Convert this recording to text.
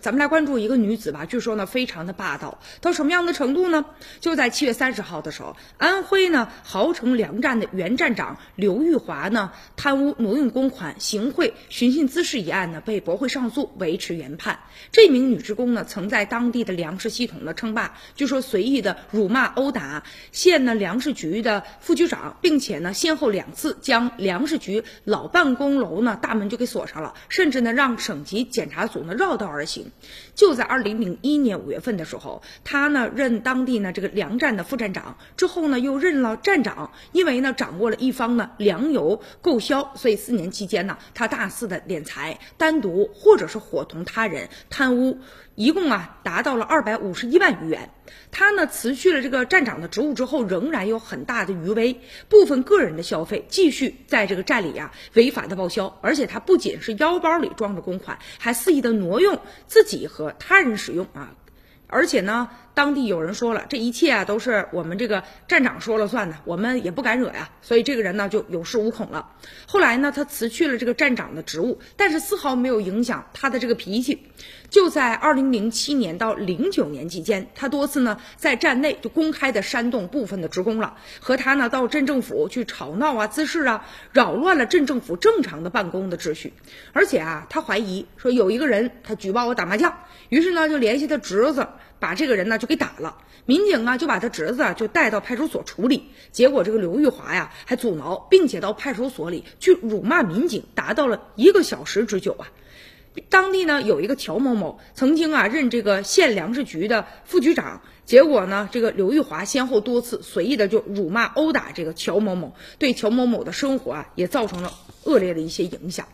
咱们来关注一个女子吧，据说呢非常的霸道，到什么样的程度呢？就在七月三十号的时候，安徽呢豪城粮站的原站长刘玉华呢贪污挪用公款、行贿寻衅滋事一案呢被驳回上诉，维持原判。这名女职工呢曾在当地的粮食系统呢称霸，据说随意的辱骂殴打县呢粮食局的副局长，并且呢先后两次将粮食局老办公楼呢大门就给锁上了，甚至呢让省级检查组呢绕道而行。就在二零零一年五月份的时候，他呢任当地呢这个粮站的副站长，之后呢又任了站长。因为呢掌握了一方呢粮油购销，所以四年期间呢，他大肆的敛财，单独或者是伙同他人贪污，一共啊达到了二百五十一万余元。他呢辞去了这个站长的职务之后，仍然有很大的余威，部分个人的消费继续在这个站里啊违法的报销，而且他不仅是腰包里装着公款，还肆意的挪用自己和他人使用啊，而且呢，当地有人说了，这一切啊都是我们这个站长说了算的，我们也不敢惹呀，所以这个人呢就有恃无恐了。后来呢，他辞去了这个站长的职务，但是丝毫没有影响他的这个脾气。就在二零零七年到零九年期间，他多次呢在站内就公开的煽动部分的职工了，和他呢到镇政府去吵闹啊、滋事啊，扰乱了镇政府正常的办公的秩序。而且啊，他怀疑说有一个人他举报我打麻将，于是呢就联系他侄子，把这个人呢就给打了。民警啊就把他侄子啊就带到派出所处理。结果这个刘玉华呀还阻挠，并且到派出所里去辱骂民警，达到了一个小时之久啊。当地呢有一个乔某某，曾经啊任这个县粮食局的副局长，结果呢这个刘玉华先后多次随意的就辱骂殴打这个乔某某，对乔某某的生活啊也造成了恶劣的一些影响。